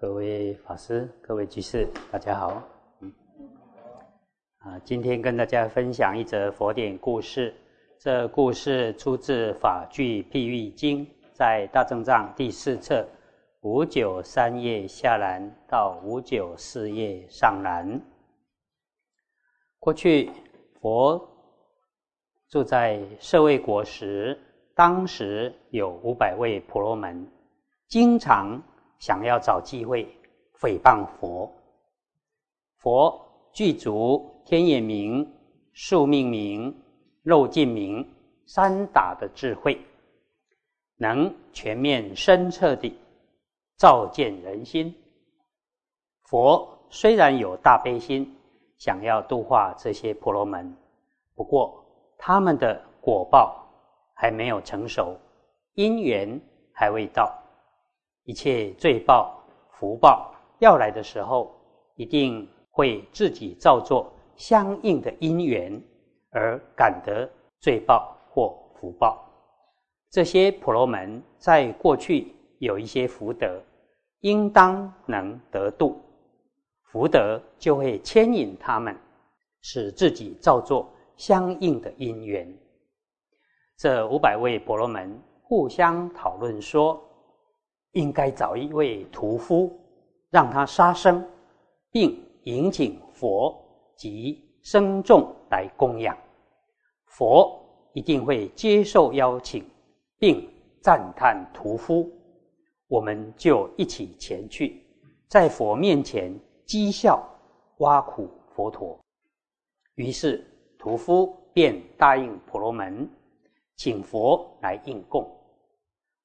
各位法师、各位居士，大家好。嗯，啊，今天跟大家分享一则佛典故事。这故事出自《法句譬喻经》，在大正藏第四册五九三页下栏到五九四页上栏。过去佛住在舍卫国时，当时有五百位婆罗门，经常。想要找机会诽谤佛，佛具足天眼明、宿命明、肉尽明三打的智慧，能全面深彻地照见人心。佛虽然有大悲心，想要度化这些婆罗门，不过他们的果报还没有成熟，因缘还未到。一切罪报、福报要来的时候，一定会自己造作相应的因缘，而感得罪报或福报。这些婆罗门在过去有一些福德，应当能得度，福德就会牵引他们，使自己造作相应的因缘。这五百位婆罗门互相讨论说。应该找一位屠夫，让他杀生，并引请佛及僧众来供养。佛一定会接受邀请，并赞叹屠夫。我们就一起前去，在佛面前讥笑挖苦佛陀。于是屠夫便答应婆罗门，请佛来应供。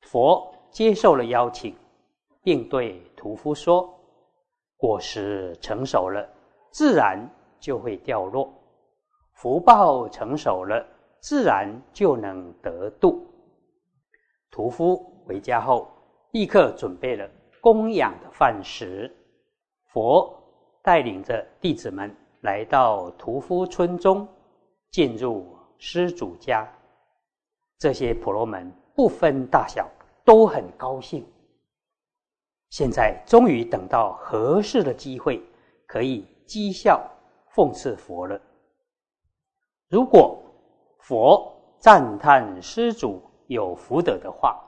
佛。接受了邀请，并对屠夫说：“果实成熟了，自然就会掉落；福报成熟了，自然就能得度。”屠夫回家后，立刻准备了供养的饭食。佛带领着弟子们来到屠夫村中，进入施主家。这些婆罗门不分大小。都很高兴。现在终于等到合适的机会，可以讥笑讽刺佛了。如果佛赞叹施主有福德的话，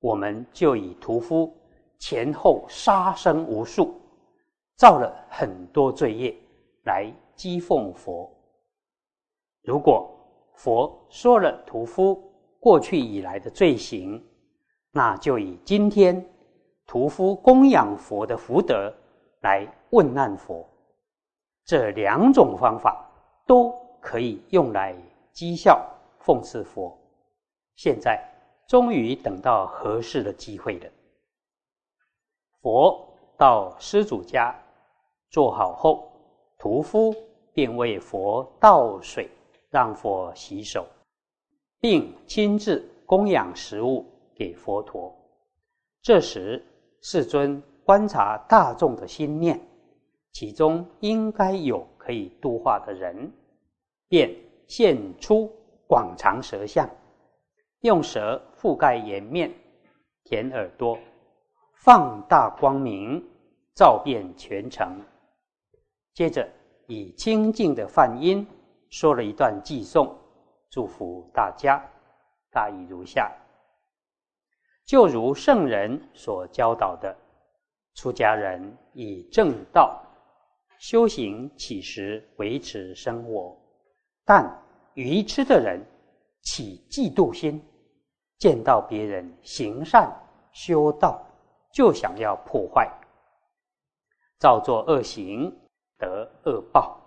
我们就以屠夫前后杀生无数，造了很多罪业来讥讽佛。如果佛说了屠夫过去以来的罪行，那就以今天屠夫供养佛的福德来问难佛，这两种方法都可以用来讥笑讽刺佛。现在终于等到合适的机会了。佛到施主家坐好后，屠夫便为佛倒水，让佛洗手，并亲自供养食物。给佛陀。这时，世尊观察大众的心念，其中应该有可以度化的人，便现出广长舌相，用舌覆盖颜面、舔耳朵，放大光明，照遍全城。接着，以清净的梵音说了一段偈颂，祝福大家。大意如下。就如圣人所教导的，出家人以正道修行起时维持生活，但愚痴的人起嫉妒心，见到别人行善修道，就想要破坏，造作恶行得恶报，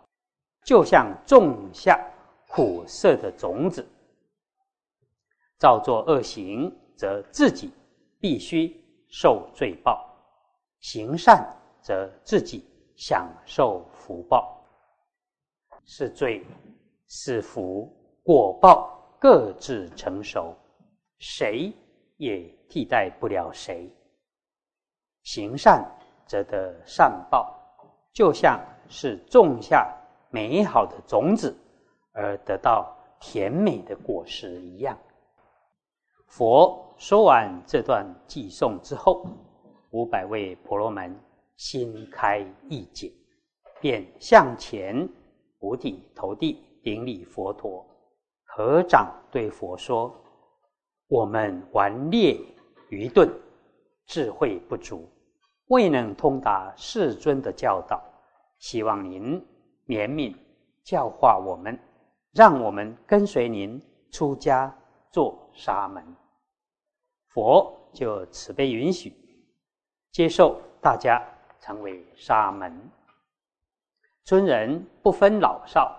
就像种下苦涩的种子，造作恶行。则自己必须受罪报，行善则自己享受福报。是罪是福，果报各自成熟，谁也替代不了谁。行善则得善报，就像是种下美好的种子而得到甜美的果实一样。佛说完这段偈颂之后，五百位婆罗门心开意解，便向前五体投地顶礼佛陀，合掌对佛说：“我们顽劣愚钝，智慧不足，未能通达世尊的教导，希望您怜悯教化我们，让我们跟随您出家做沙门。”佛就慈悲允许。接受大家成为沙门，尊人不分老少，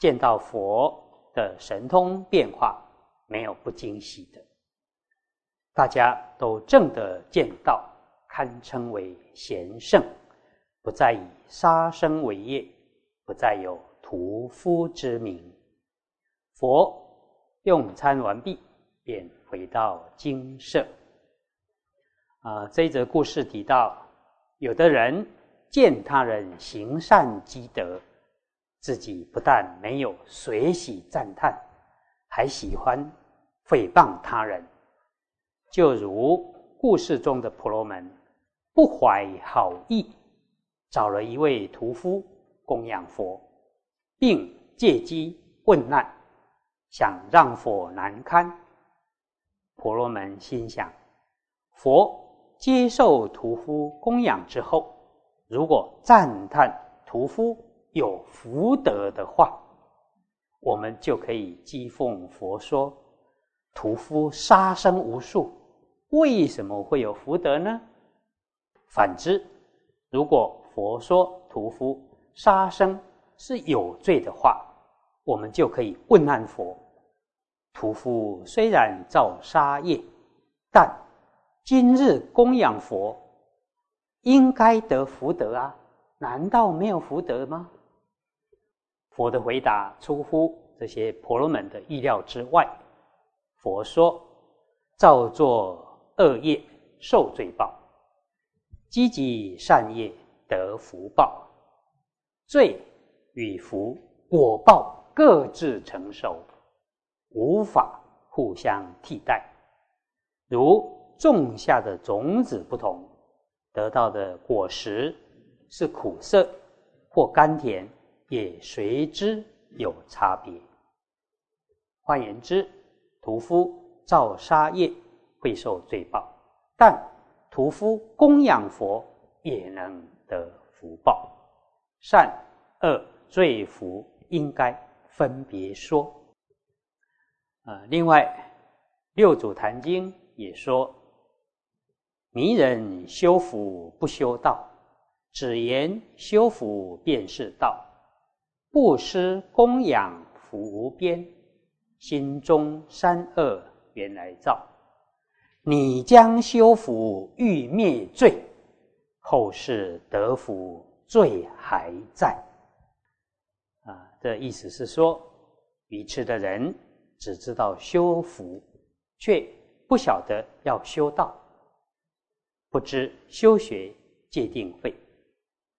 见到佛的神通变化，没有不惊喜的。大家都正得见到，堪称为贤圣，不再以杀生为业，不再有屠夫之名。佛用餐完毕，便回到精舍。啊，这一则故事提到，有的人见他人行善积德，自己不但没有随喜赞叹，还喜欢诽谤他人。就如故事中的婆罗门，不怀好意，找了一位屠夫供养佛，并借机问难，想让佛难堪。婆罗门心想，佛。接受屠夫供养之后，如果赞叹屠夫有福德的话，我们就可以讥讽佛说：屠夫杀生无数，为什么会有福德呢？反之，如果佛说屠夫杀生是有罪的话，我们就可以问难佛：屠夫虽然造杀业，但今日供养佛，应该得福德啊？难道没有福德吗？佛的回答出乎这些婆罗门的意料之外。佛说：“造作恶业受罪报，积极善业得福报。罪与福果报各自成熟，无法互相替代。如。”种下的种子不同，得到的果实是苦涩或甘甜，也随之有差别。换言之，屠夫造杀业会受罪报，但屠夫供养佛也能得福报。善恶罪福应该分别说。啊，另外《六祖坛经》也说。迷人修福不修道，只言修福便是道。布施供养福无边，心中三恶原来造。你将修福欲灭罪，后世得福罪还在。啊，这意思是说，愚痴的人只知道修福，却不晓得要修道。不知修学界定慧，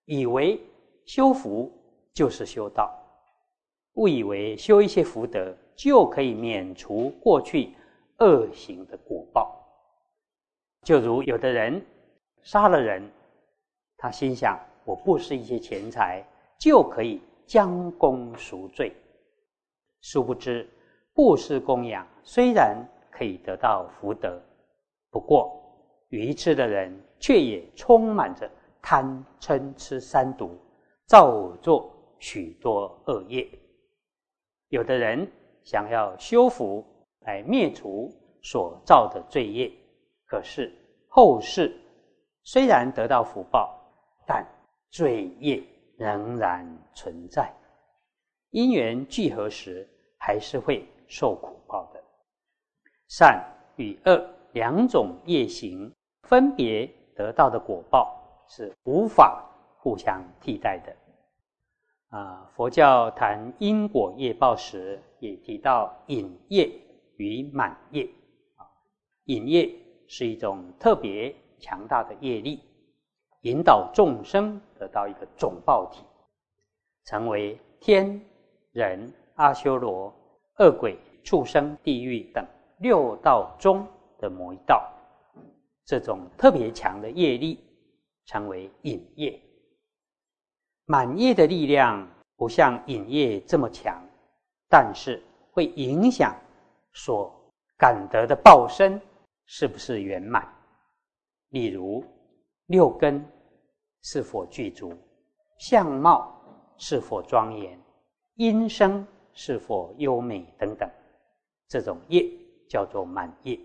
以为修福就是修道，误以为修一些福德就可以免除过去恶行的果报。就如有的人杀了人，他心想我布施一些钱财就可以将功赎罪，殊不知布施供养虽然可以得到福德，不过。愚痴的人却也充满着贪嗔痴三毒，造作许多恶业。有的人想要修福来灭除所造的罪业，可是后世虽然得到福报，但罪业仍然存在。因缘聚合时，还是会受苦报的。善与恶两种业行。分别得到的果报是无法互相替代的。啊，佛教谈因果业报时，也提到引业与满业。啊，引业是一种特别强大的业力，引导众生得到一个总报体，成为天人、阿修罗、恶鬼、畜生、地狱等六道中的某一道。这种特别强的业力，称为引业。满业的力量不像引业这么强，但是会影响所感得的报身是不是圆满。例如六根是否具足，相貌是否庄严，音声是否优美等等，这种业叫做满业。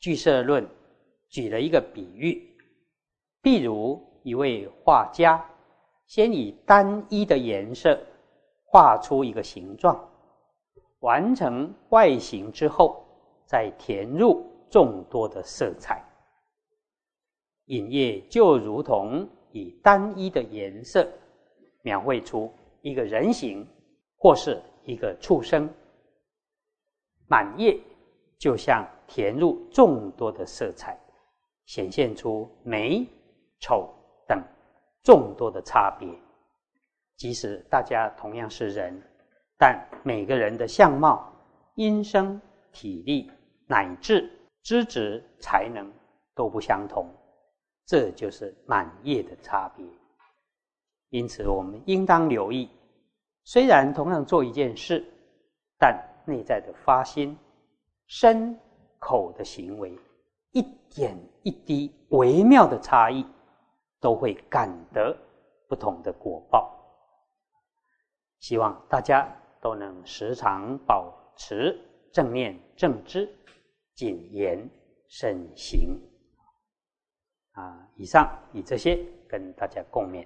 聚色论举了一个比喻，譬如一位画家，先以单一的颜色画出一个形状，完成外形之后，再填入众多的色彩。影业就如同以单一的颜色描绘出一个人形，或是一个畜生。满业就像。填入众多的色彩，显现出美、丑等众多的差别。即使大家同样是人，但每个人的相貌、音声、体力乃至资质、才能都不相同，这就是满业的差别。因此，我们应当留意：虽然同样做一件事，但内在的发心、身。口的行为，一点一滴微妙的差异，都会感得不同的果报。希望大家都能时常保持正念正知，谨言慎行。啊，以上以这些跟大家共勉。